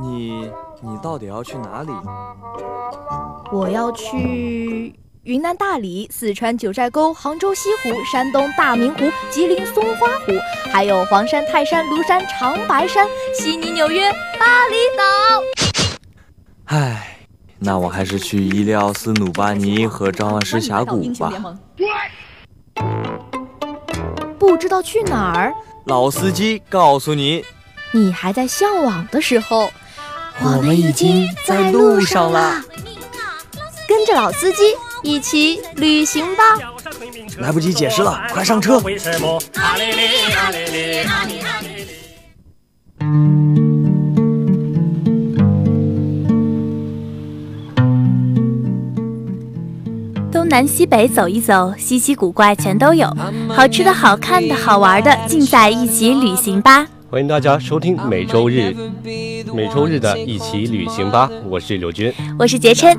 你你到底要去哪里？我要去云南大理、四川九寨沟、杭州西湖、山东大明湖、吉林松花湖，还有黄山、泰山、庐山、长白山、悉尼、纽约、巴厘岛。唉，那我还是去伊利奥斯、努巴尼和张万师峡谷吧。不知道去哪儿？老司机告诉你，你还在向往的时候，我们已经在路上了。跟着老司机一起旅行吧。来不及解释了，快上车。东南西北走一走，稀奇古怪全都有，好吃的好看的好玩的，尽在一起旅行吧。欢迎大家收听每周日、每周日的一起旅行吧，我是柳军，我是杰琛。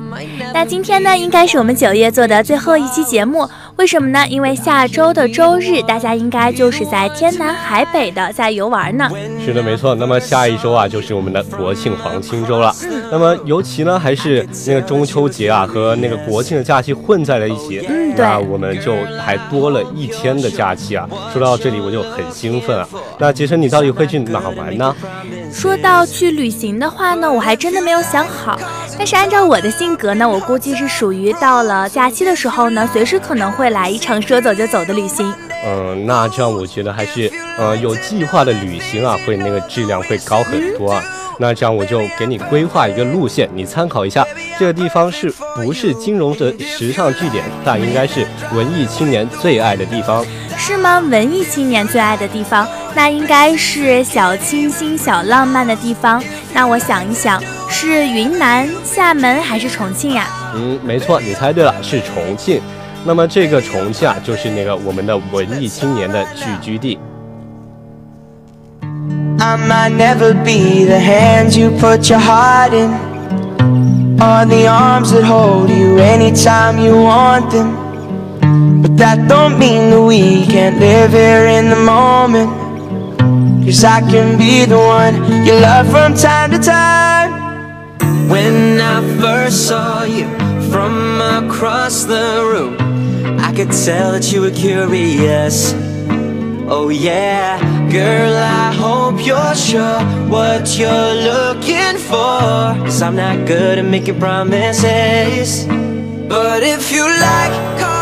那今天呢，应该是我们九月做的最后一期节目，为什么呢？因为下周的周日，大家应该就是在天南海北的在游玩呢。是的，没错。那么下一周啊，就是我们的国庆黄金周了。那么尤其呢，还是那个中秋节啊和那个国庆的假期混在了一起。嗯，对。那我们就还多了一天的假期啊。说到这里，我就很兴奋啊。那杰森，你到底会去哪玩呢？说到去旅行的话呢，我还真的没有想好。但是按照我的性格呢，我估计是属于到了假期的时候呢，随时可能会来一场说走就走的旅行。嗯，那这样我觉得还是呃有计划的旅行啊，会那个质量会高很多啊。那这样我就给你规划一个路线，你参考一下。这个地方是不是金融的时尚据点？但应该是文艺青年最爱的地方。是吗？文艺青年最爱的地方，那应该是小清新、小浪漫的地方。那我想一想，是云南、厦门还是重庆呀？嗯，没错，你猜对了，是重庆。那么这个重庆啊，就是那个我们的文艺青年的聚居地。I might never be the hands you put your heart in, or the arms that hold you anytime you want them. But that don't mean that we can't live here in the moment. Cause I can be the one you love from time to time. When I first saw you from across the room, I could tell that you were curious. Oh yeah, girl, I hope you're sure what you're looking for. Cause I'm not good at making promises. But if you like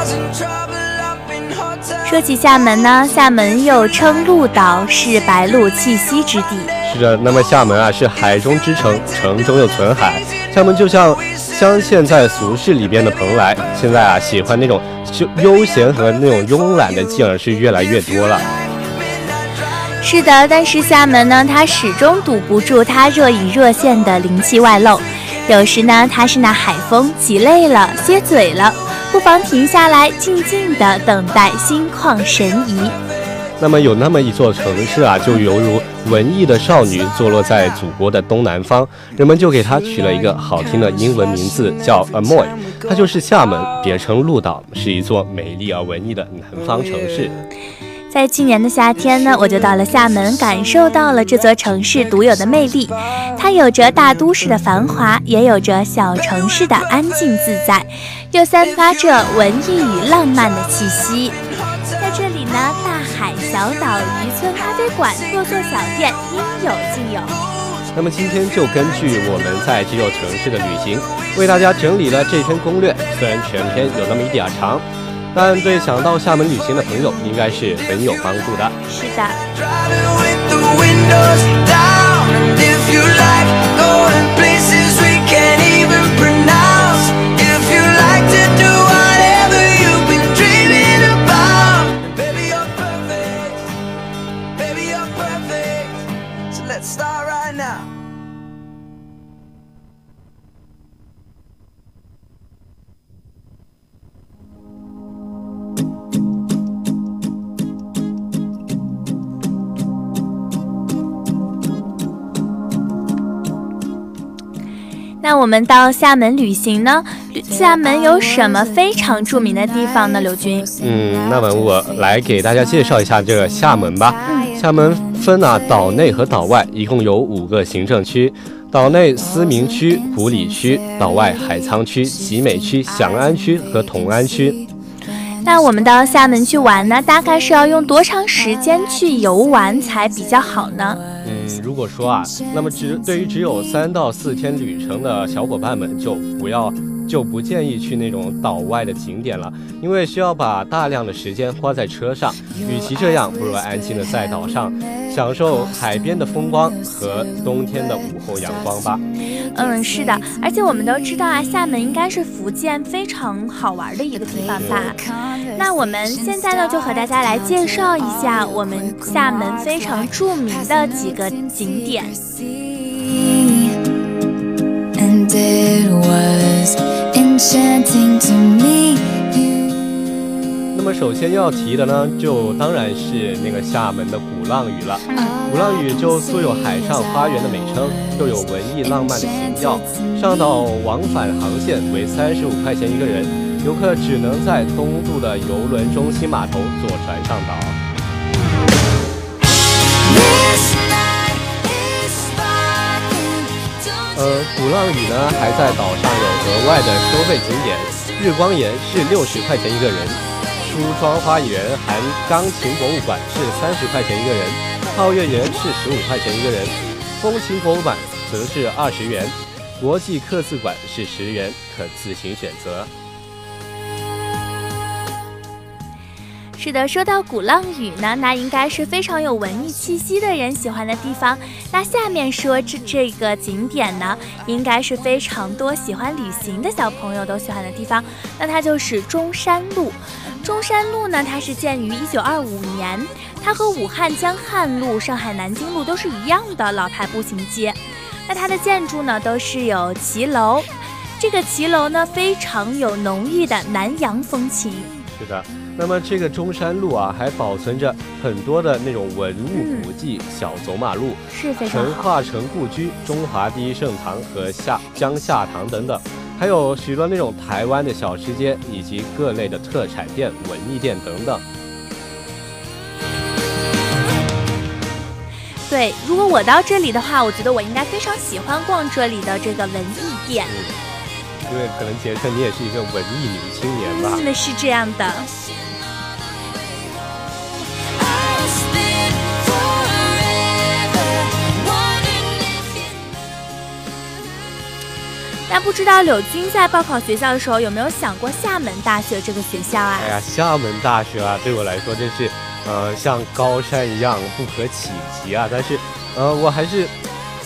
说起厦门呢，厦门又称鹭岛，是白鹭栖息之地。是的，那么厦门啊是海中之城，城中又存海。厦门就像镶嵌在俗世里边的蓬莱。现在啊，喜欢那种休悠闲和那种慵懒的劲儿是越来越多了。是的，但是厦门呢，它始终堵不住它若隐若现的灵气外露。有时呢，它是那海风，挤累了，歇嘴了，不妨停下来，静静地等待心旷神怡。那么有那么一座城市啊，就犹如文艺的少女坐落在祖国的东南方，人们就给它取了一个好听的英文名字，叫 Amoy，它就是厦门，别称鹭岛，是一座美丽而文艺的南方城市。在去年的夏天呢，我就到了厦门，感受到了这座城市独有的魅力。它有着大都市的繁华，也有着小城市的安静自在，又散发着文艺与浪漫的气息。在这里呢，大海、小岛、渔村、咖啡馆、座座小店，应有尽有。那么今天就根据我们在这座城市的旅行，为大家整理了这篇攻略。虽然全篇有那么一点长。但对想到厦门旅行的朋友，应该是很有帮助的。是的。那我们到厦门旅行呢？厦门有什么非常著名的地方呢？刘军，嗯，那么我来给大家介绍一下这个厦门吧。厦门分啊岛内和岛外，一共有五个行政区。岛内思明区、古里区，岛外海沧区、集美区、翔安区和同安区。那我们到厦门去玩呢，大概是要用多长时间去游玩才比较好呢？嗯，如果说啊，那么只对于只有三到四天旅程的小伙伴们，就不要。就不建议去那种岛外的景点了，因为需要把大量的时间花在车上。与其这样，不如安心的在岛上享受海边的风光和冬天的午后阳光吧。嗯，是的，而且我们都知道啊，厦门应该是福建非常好玩的一个地方吧。那我们现在呢，就和大家来介绍一下我们厦门非常著名的几个景点。那么首先要提的呢，就当然是那个厦门的鼓浪屿了。鼓浪屿就素有海上花园的美称，又有文艺浪漫的情调。上岛往返航线为三十五块钱一个人，游客只能在东渡的游轮中心码头坐船上岛。呃，鼓浪屿呢还在岛上有额外的收费景点，日光岩是六十块钱一个人，梳妆花园含钢琴博物馆是三十块钱一个人，皓月园是十五块钱一个人，风情博物馆则是二十元，国际刻字馆是十元，可自行选择。是的，说到鼓浪屿呢，那应该是非常有文艺气息的人喜欢的地方。那下面说这这个景点呢，应该是非常多喜欢旅行的小朋友都喜欢的地方。那它就是中山路。中山路呢，它是建于一九二五年，它和武汉江汉路、上海南京路都是一样的老牌步行街。那它的建筑呢，都是有骑楼，这个骑楼呢，非常有浓郁的南洋风情。是的。那么这个中山路啊，还保存着很多的那种文物古迹、小走马路，是非常陈化成故居、中华第一盛唐和下江夏堂等等，还有许多那种台湾的小吃街以及各类的特产店、文艺店等等。对，如果我到这里的话，我觉得我应该非常喜欢逛这里的这个文艺店，因为可能杰克你也是一个文艺女青年吧？那是这样的。那不知道柳军在报考学校的时候有没有想过厦门大学这个学校啊？哎呀，厦门大学啊，对我来说真是，呃，像高山一样不可企及啊。但是，呃，我还是，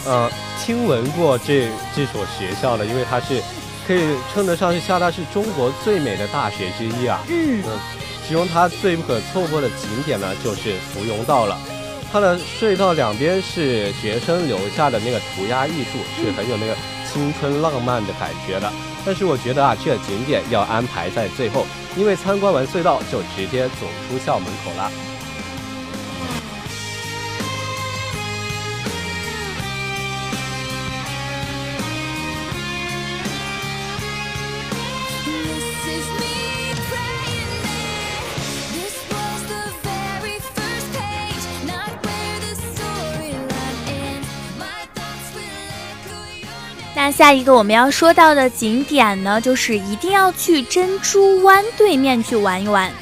呃，听闻过这这所学校的，因为它是可以称得上是厦大是中国最美的大学之一啊。嗯。其中它最不可错过的景点呢，就是芙蓉道了。它的隧道两边是学生留下的那个涂鸦艺术，是很有那个。青春浪漫的感觉的，但是我觉得啊，这个景点要安排在最后，因为参观完隧道就直接走出校门口了。下一个我们要说到的景点呢，就是一定要去珍珠湾对面去玩一玩。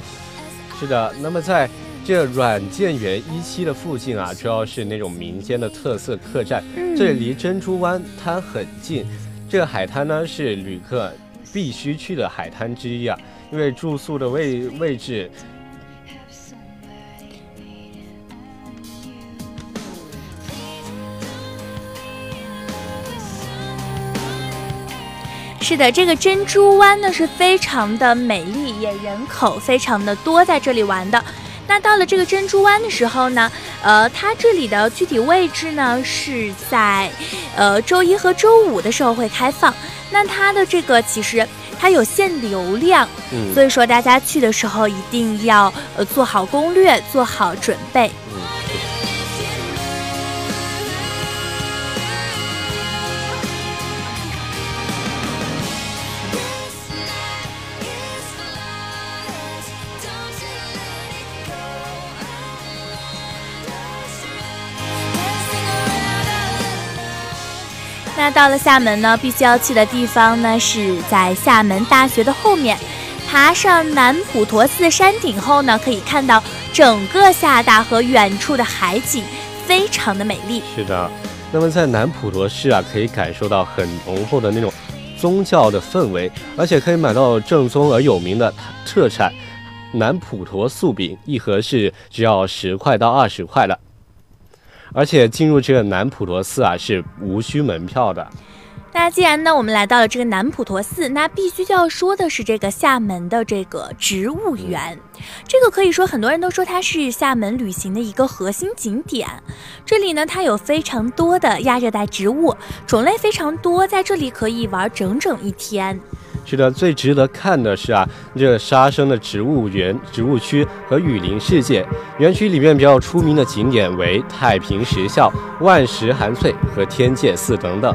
是的，那么在这软件园一期的附近啊，主要是那种民间的特色客栈，这里离珍珠湾滩很近。这个海滩呢是旅客必须去的海滩之一啊，因为住宿的位位置。是的，这个珍珠湾呢是非常的美丽，也人口非常的多，在这里玩的。那到了这个珍珠湾的时候呢，呃，它这里的具体位置呢是在，呃，周一和周五的时候会开放。那它的这个其实它有限流量，嗯，所以说大家去的时候一定要呃做好攻略，做好准备。到了厦门呢，必须要去的地方呢，是在厦门大学的后面，爬上南普陀寺山顶后呢，可以看到整个厦大和远处的海景，非常的美丽。是的，那么在南普陀寺啊，可以感受到很浓厚的那种宗教的氛围，而且可以买到正宗而有名的特产南普陀素饼，一盒是只要十块到二十块的。而且进入这个南普陀寺啊是无需门票的。那既然呢我们来到了这个南普陀寺，那必须就要说的是这个厦门的这个植物园。这个可以说很多人都说它是厦门旅行的一个核心景点。这里呢它有非常多的亚热带植物，种类非常多，在这里可以玩整整一天。是的，最值得看的是啊，这沙生的植物园、植物区和雨林世界园区里面比较出名的景点为太平石校、万石寒翠和天界寺等等。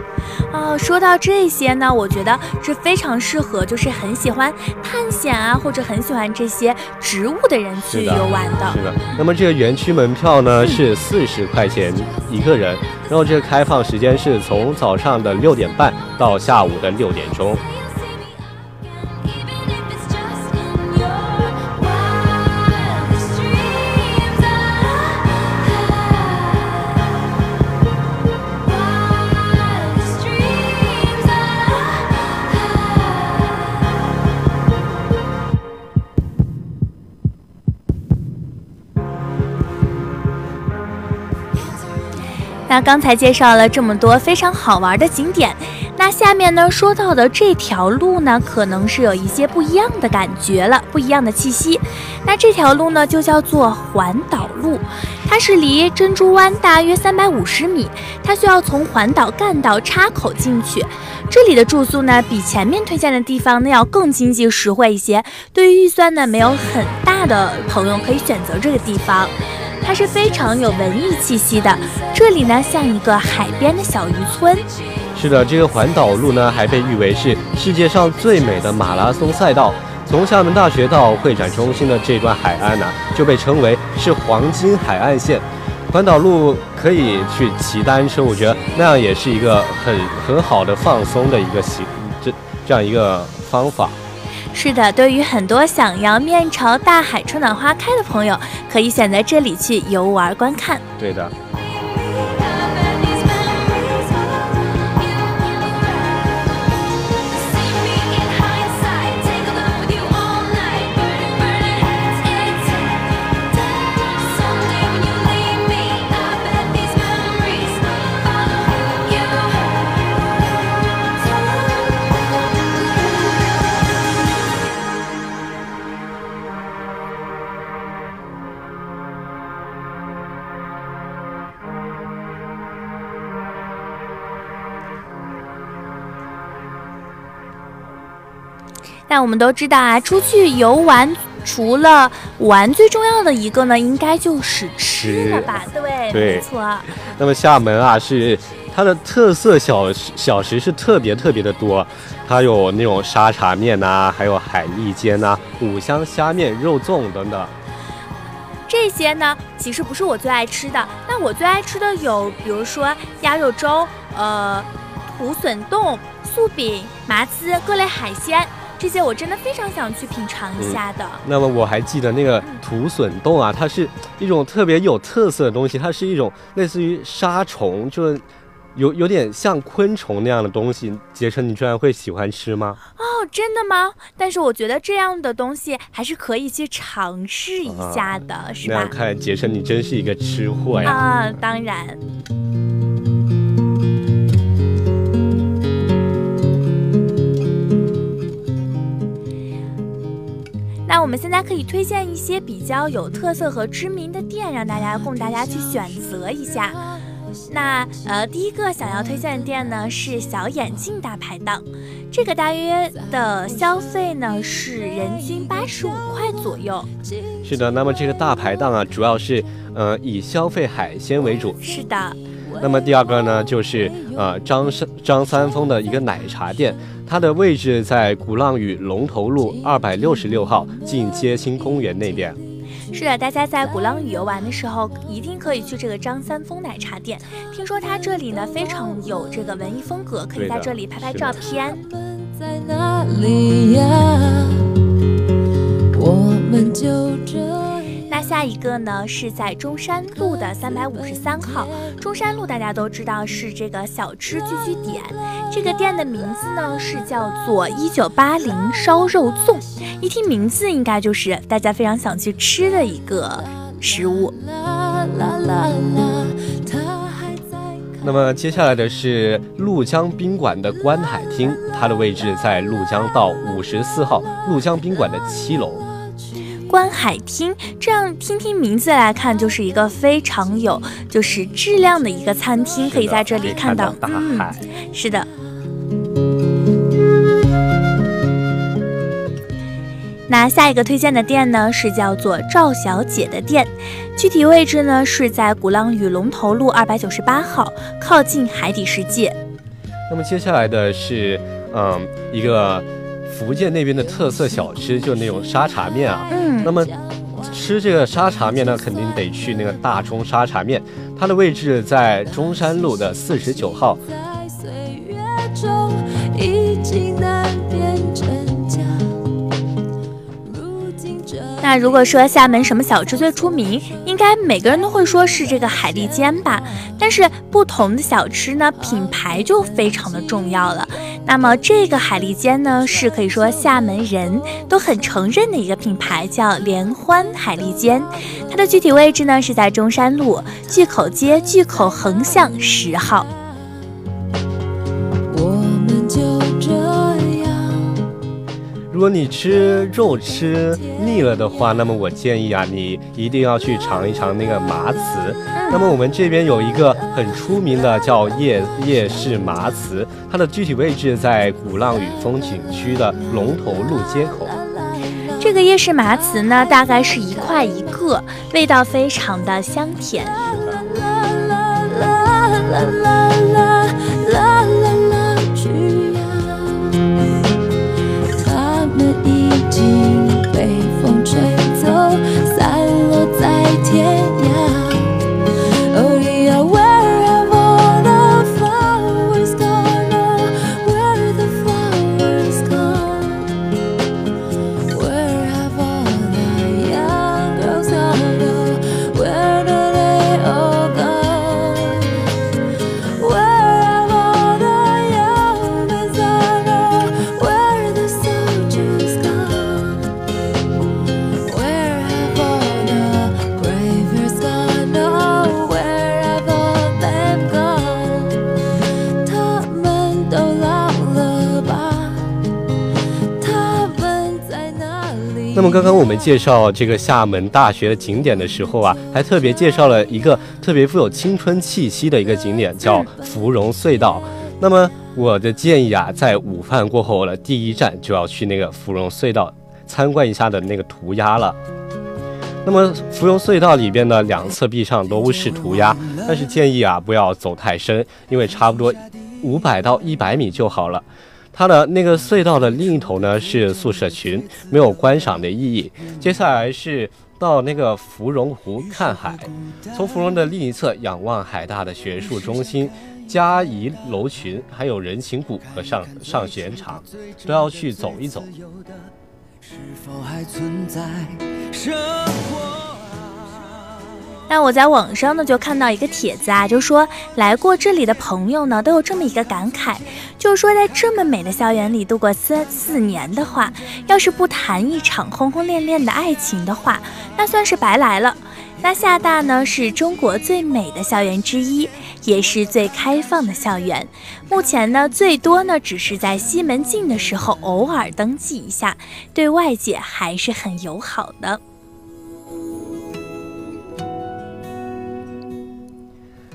哦，说到这些呢，我觉得是非常适合就是很喜欢探险啊，或者很喜欢这些植物的人去游玩的。是的。那么这个园区门票呢是四十块钱一个人，然后这个开放时间是从早上的六点半到下午的六点钟。刚才介绍了这么多非常好玩的景点，那下面呢说到的这条路呢，可能是有一些不一样的感觉了，不一样的气息。那这条路呢就叫做环岛路，它是离珍珠湾大约三百五十米，它需要从环岛干道插口进去。这里的住宿呢比前面推荐的地方呢要更经济实惠一些，对于预算呢没有很大的朋友可以选择这个地方。它是非常有文艺气息的，这里呢像一个海边的小渔村。是的，这个环岛路呢还被誉为是世界上最美的马拉松赛道。从厦门大学到会展中心的这段海岸呢，就被称为是黄金海岸线。环岛路可以去骑单车，我觉得那样也是一个很很好的放松的一个行这这样一个方法。是的，对于很多想要面朝大海、春暖花开的朋友，可以选择这里去游玩观看。对的。那我们都知道啊，出去游玩除了玩，最重要的一个呢，应该就是吃了吧？对，没错。那么厦门啊，是它的特色小小食是特别特别的多，它有那种沙茶面呐，还有海蛎煎呐，五香虾面、肉粽等等。这些呢，其实不是我最爱吃的。那我最爱吃的有，比如说鸭肉粥、呃，土笋冻、素饼、麻糍、各类海鲜。这些我真的非常想去品尝一下的。那么我还记得那个土笋冻啊，它是一种特别有特色的东西，它是一种类似于沙虫，就是有有点像昆虫那样的东西。杰成，你居然会喜欢吃吗？哦，真的吗？但是我觉得这样的东西还是可以去尝试一下的，是吧？看，杰成你真是一个吃货呀！啊，当然。那我们现在可以推荐一些比较有特色和知名的店，让大家供大家去选择一下。那呃，第一个想要推荐的店呢是小眼镜大排档，这个大约的消费呢是人均八十五块左右。是的，那么这个大排档啊，主要是呃以消费海鲜为主。是的。那么第二个呢就是呃张三张三丰的一个奶茶店。它的位置在鼓浪屿龙头路二百六十六号，近街心公园那边。是的，大家在鼓浪屿游玩的时候，一定可以去这个张三丰奶茶店。听说它这里呢非常有这个文艺风格，可以在这里拍拍照片。那下一个呢是在中山路的三百五十三号。中山路大家都知道是这个小吃聚居点，这个店的名字呢是叫做一九八零烧肉粽。一听名字，应该就是大家非常想去吃的一个食物。那么接下来的是鹭江宾馆的观海厅，它的位置在鹭江道五十四号鹭江宾馆的七楼。观海厅，这样听听名字来看，就是一个非常有就是质量的一个餐厅，可以在这里看到大海。是的。那下一个推荐的店呢，是叫做赵小姐的店，具体位置呢是在鼓浪屿龙头路二百九十八号，靠近海底世界。那么接下来的是，嗯，一个。福建那边的特色小吃就那种沙茶面啊，嗯，那么吃这个沙茶面呢，肯定得去那个大中沙茶面，它的位置在中山路的四十九号。那如果说厦门什么小吃最出名，应该每个人都会说是这个海蛎煎吧。但是不同的小吃呢，品牌就非常的重要了。那么这个海蛎煎呢，是可以说厦门人都很承认的一个品牌，叫联欢海蛎煎。它的具体位置呢是在中山路巨口街巨口横巷十号。如果你吃肉吃腻了的话，那么我建议啊，你一定要去尝一尝那个麻糍。那么我们这边有一个很出名的叫夜夜市麻糍，它的具体位置在鼓浪屿风景区的龙头路街口。这个夜市麻糍呢，大概是一块一个，味道非常的香甜。那介绍这个厦门大学的景点的时候啊，还特别介绍了一个特别富有青春气息的一个景点，叫芙蓉隧道。那么我的建议啊，在午饭过后了，第一站就要去那个芙蓉隧道参观一下的那个涂鸦了。那么芙蓉隧道里边的两侧壁上都是涂鸦，但是建议啊不要走太深，因为差不多五百到一百米就好了。它的那个隧道的另一头呢是宿舍群，没有观赏的意义。接下来是到那个芙蓉湖看海，从芙蓉的另一侧仰望海大的学术中心、嘉怡楼群，还有人情谷和上上学场，都要去走一走。是否还存在生活？那我在网上呢就看到一个帖子啊，就说来过这里的朋友呢都有这么一个感慨，就是说在这么美的校园里度过四四年的话，要是不谈一场轰轰烈烈的爱情的话，那算是白来了。那厦大呢是中国最美的校园之一，也是最开放的校园。目前呢最多呢只是在西门庆的时候偶尔登记一下，对外界还是很友好的。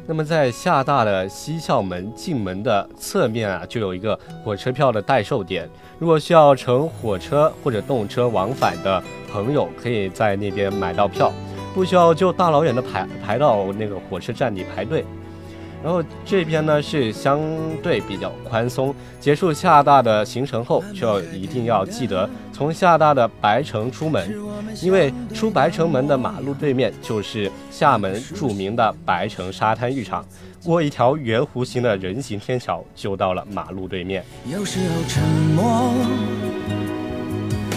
那么在厦大的西校门进门的侧面啊，就有一个火车票的代售点。如果需要乘火车或者动车往返的朋友，可以在那边买到票，不需要就大老远的排排到那个火车站里排队。然后这边呢是相对比较宽松。结束厦大的行程后，就要一定要记得从厦大的白城出门，因为出白城门的马路对面就是厦门著名的白城沙滩浴场。过一条圆弧形的人行天桥，就到了马路对面。有时候沉默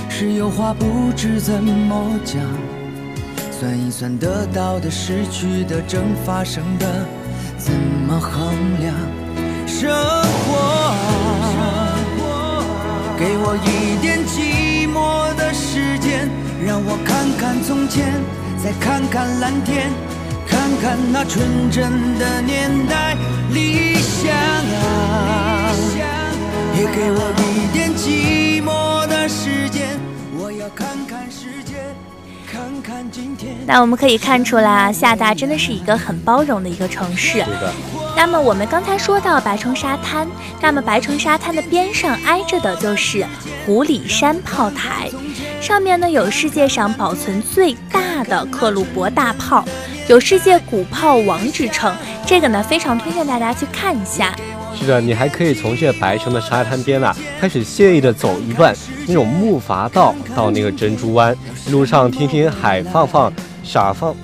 是有话不知怎么讲，算一算得到的、失去的、正发生的，怎么衡量？生活，给我一点寂寞的时间，让我看看从前，再看看蓝天。看看那纯真的年代，理想啊，也给我一那我们可以看出来啊，厦大真的是一个很包容的一个城市。是的。那么我们刚才说到白城沙滩，那么白城沙滩的边上挨着的就是湖里山炮台，上面呢有世界上保存最大的克虏伯大炮。有世界古炮王之称，这个呢非常推荐大家去看一下。是的，你还可以从这白城的沙滩边啊，开始惬意的走一段那种木筏道到那个珍珠湾，路上听听海放放傻放。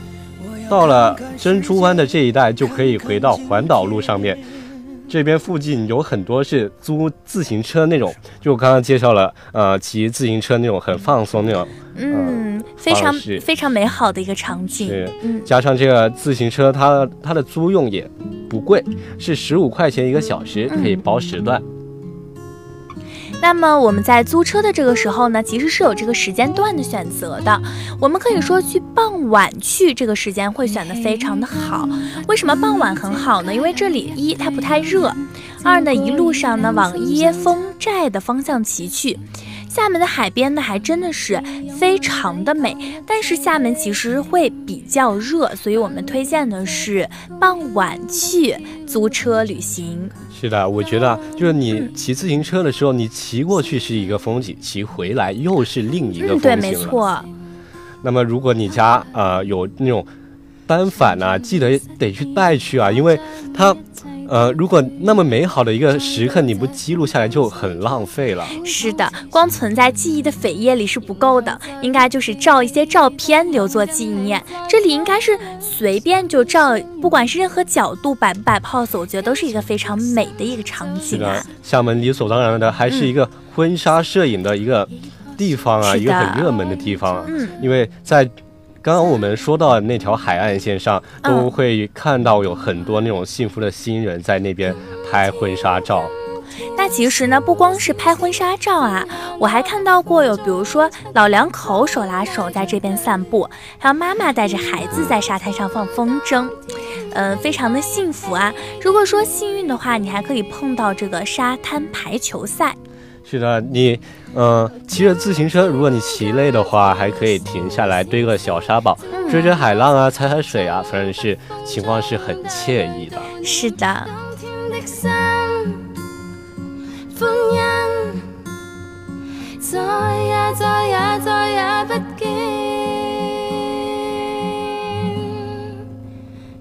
到了珍珠湾的这一带，就可以回到环岛路上面。这边附近有很多是租自行车那种，就我刚刚介绍了，呃，骑自行车那种很放松那种。嗯，非常非常美好的一个场景。是，加上这个自行车，它它的租用也不贵，是十五块钱一个小时，可以包时段。那么我们在租车的这个时候呢，其实是有这个时间段的选择的。我们可以说去傍晚去，这个时间会选得非常的好。为什么傍晚很好呢？因为这里一它不太热，二呢一路上呢往椰风寨的方向骑去。厦门的海边呢，还真的是非常的美，但是厦门其实会比较热，所以我们推荐的是傍晚去租车旅行。是的，我觉得就是你骑自行车的时候，你骑过去是一个风景，骑回来又是另一个风景对，没错。那么如果你家呃有那种单反呢，记得得去带去啊，因为它。呃，如果那么美好的一个时刻你不记录下来，就很浪费了。是的，光存在记忆的扉页里是不够的，应该就是照一些照片留作纪念。这里应该是随便就照，不管是任何角度摆不摆 pose，我觉得都是一个非常美的一个场景啊。厦门理所当然的还是一个婚纱摄影的一个地方啊，一个很热门的地方。嗯，因为在。刚刚我们说到那条海岸线上，都会看到有很多那种幸福的新人在那边拍婚纱照。那其实呢，不光是拍婚纱照啊，我还看到过有，比如说老两口手拉手在这边散步，还有妈妈带着孩子在沙滩上放风筝，嗯，非常的幸福啊。如果说幸运的话，你还可以碰到这个沙滩排球赛。是的，你，嗯，骑着自行车，如果你骑累的话，还可以停下来堆个小沙堡，追追海浪啊，踩踩水啊，反正是情况是很惬意的。是的。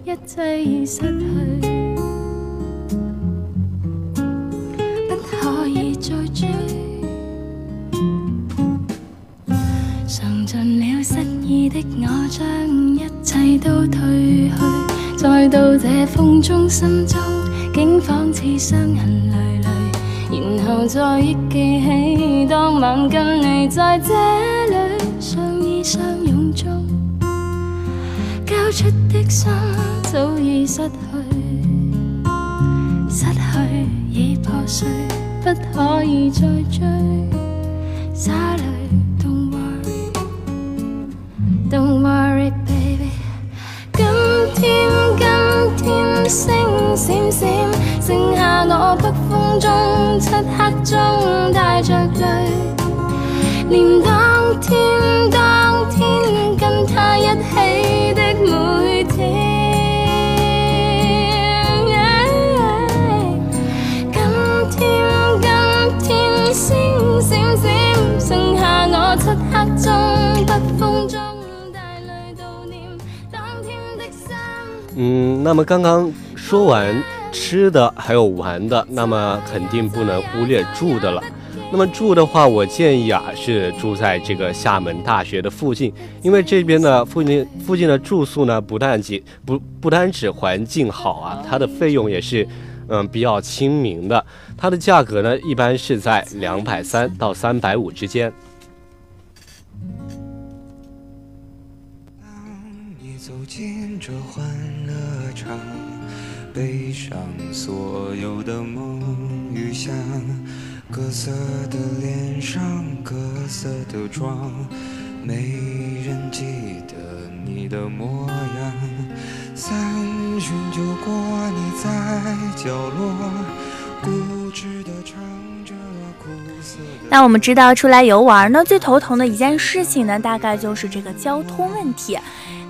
一切已失去。再追，尝尽了失意的我，将一切都褪去。再到这风中，心中竟仿似伤痕累累。然后再忆记起当晚跟你在这里相依相拥中，交出的心早已失去，失去已破碎。不可以再追，洒泪。Don't worry，Don't worry，baby。今天，今天星闪闪，剩下我北风中，漆黑中带着泪，念当天，当天跟他一起嗯，那么刚刚。说完吃的还有玩的，那么肯定不能忽略住的了。那么住的话，我建议啊是住在这个厦门大学的附近，因为这边的附近附近的住宿呢，不但仅不不单指环境好啊，它的费用也是嗯比较亲民的，它的价格呢一般是在两百三到三百五之间。当你走进这环，背上所有的梦与想。各色的脸上，各色的妆，没人记得你的模样。三巡酒过，你在角落，固执的唱。那我们知道，出来游玩呢，最头疼的一件事情呢，大概就是这个交通问题。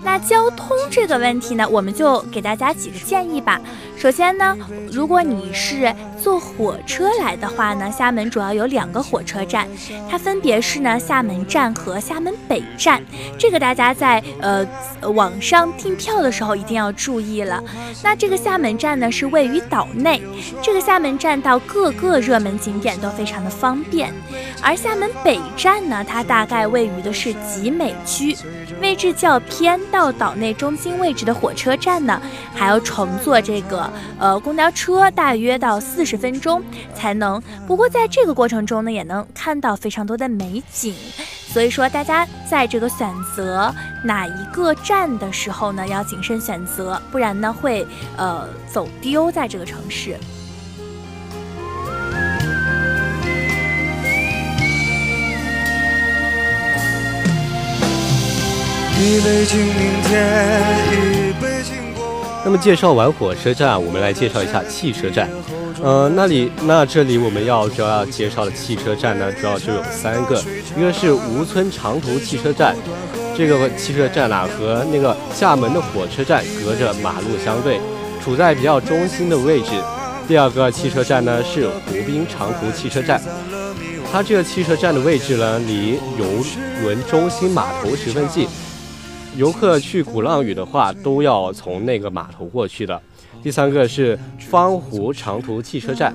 那交通这个问题呢，我们就给大家几个建议吧。首先呢，如果你是坐火车来的话呢，厦门主要有两个火车站，它分别是呢厦门站和厦门北站。这个大家在呃网上订票的时候一定要注意了。那这个厦门站呢是位于岛内，这个厦门站到各个热门景点都非常的方便。而厦门北站呢，它大概位于的是集美区，位置较偏。到岛内中心位置的火车站呢，还要乘坐这个呃公交车，大约到四十分钟才能。不过在这个过程中呢，也能看到非常多的美景。所以说，大家在这个选择哪一个站的时候呢，要谨慎选择，不然呢会呃走丢在这个城市。那么介绍完火车站，我们来介绍一下汽车站。呃，那里那这里我们要主要介绍的汽车站呢，主要就有三个，一个是吴村长途汽车站，这个汽车站啊和那个厦门的火车站隔着马路相对，处在比较中心的位置。第二个汽车站呢是湖滨长途汽车站，它这个汽车站的位置呢离游轮中心码头十分近。游客去鼓浪屿的话，都要从那个码头过去的。第三个是方湖长途汽车站，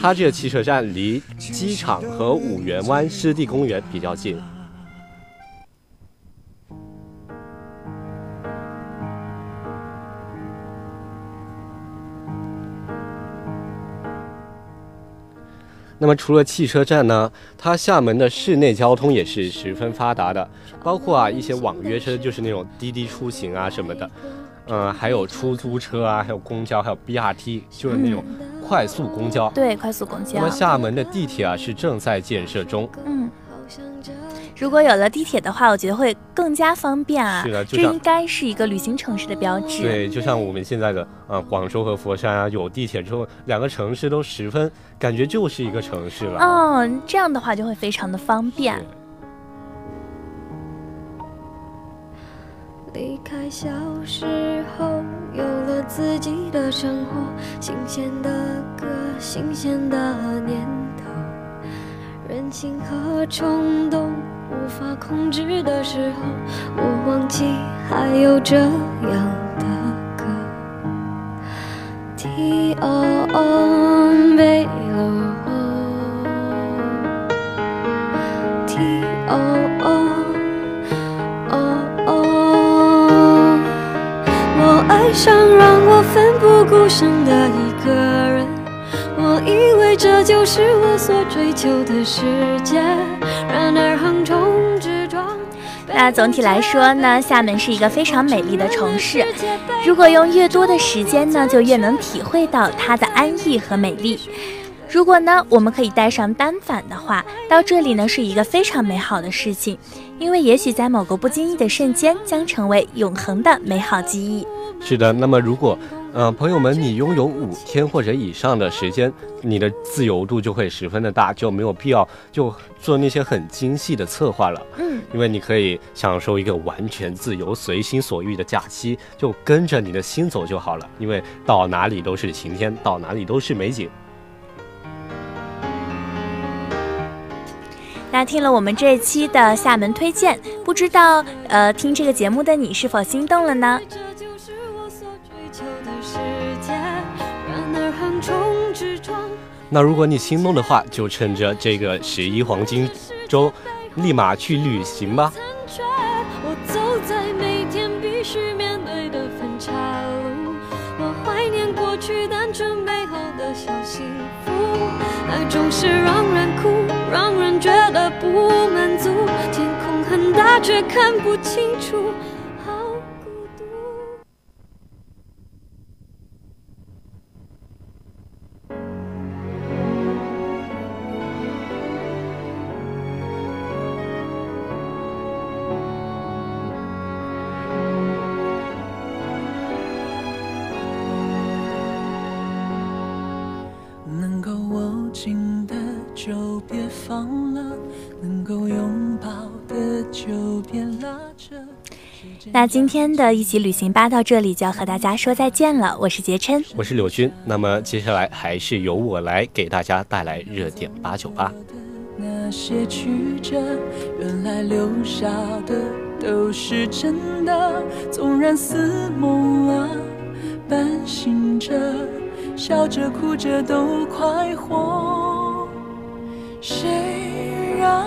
它这个汽车站离机场和五缘湾湿地公园比较近。那么除了汽车站呢，它厦门的市内交通也是十分发达的，包括啊一些网约车，就是那种滴滴出行啊什么的，嗯，还有出租车啊，还有公交，还有 BRT，就是那种快速公交。对，快速公交。那么厦门的地铁啊是正在建设中。嗯。如果有了地铁的话，我觉得会更加方便啊！是的，这应该是一个旅行城市的标志。对，就像我们现在的呃广州和佛山啊，有地铁之后，两个城市都十分感觉就是一个城市了。嗯，这样的话就会非常的方便。离开小时候，有了自己的生活，新鲜的歌，新鲜的念头，任性和冲动。无法控制的时候，我忘记还有这样的歌。T O O B O T O O O O，我爱上让我奋不顾身的一个人，我以为这就是我所追求的世界。那总体来说呢，厦门是一个非常美丽的城市。如果用越多的时间呢，就越能体会到它的安逸和美丽。如果呢，我们可以带上单反的话，到这里呢是一个非常美好的事情，因为也许在某个不经意的瞬间，将成为永恒的美好记忆。是的，那么如果。嗯，朋友们，你拥有五天或者以上的时间，你的自由度就会十分的大，就没有必要就做那些很精细的策划了。嗯，因为你可以享受一个完全自由、随心所欲的假期，就跟着你的心走就好了。因为到哪里都是晴天，到哪里都是美景。那听了我们这一期的厦门推荐，不知道呃，听这个节目的你是否心动了呢？那如果你心动的话，就趁着这个十一黄金周，立马去旅行吧。我走在每天必须面对的分岔路，我怀念过去单纯美好的小幸福，爱总是让人哭，让人觉得不满足。天空很大，却看不清楚。那今天的一起旅行吧到这里就要和大家说再见了。我是杰琛，我是柳军。那么接下来还是由我来给大家带来热点八九八。那些曲折，原来留下的都是真的。纵然似梦啊，半醒着，笑着哭着都快活。谁让？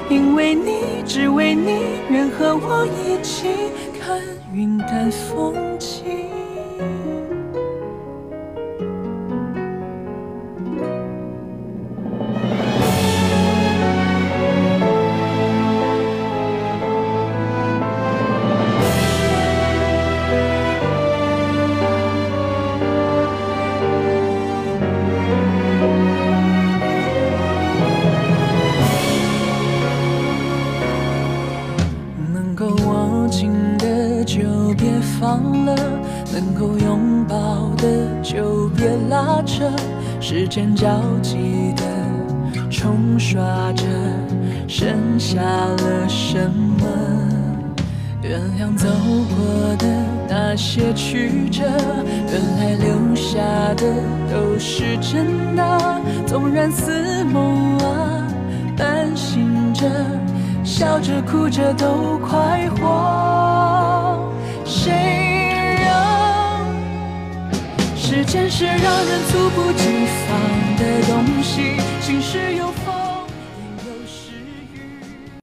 因为你，只为你，愿和我一起看云淡风轻。间焦急的冲刷着，剩下了什么？原谅走过的那些曲折，原来留下的都是真的。纵然似梦啊，半醒着，笑着哭着都快活。谁让时间是让人猝不及？的东西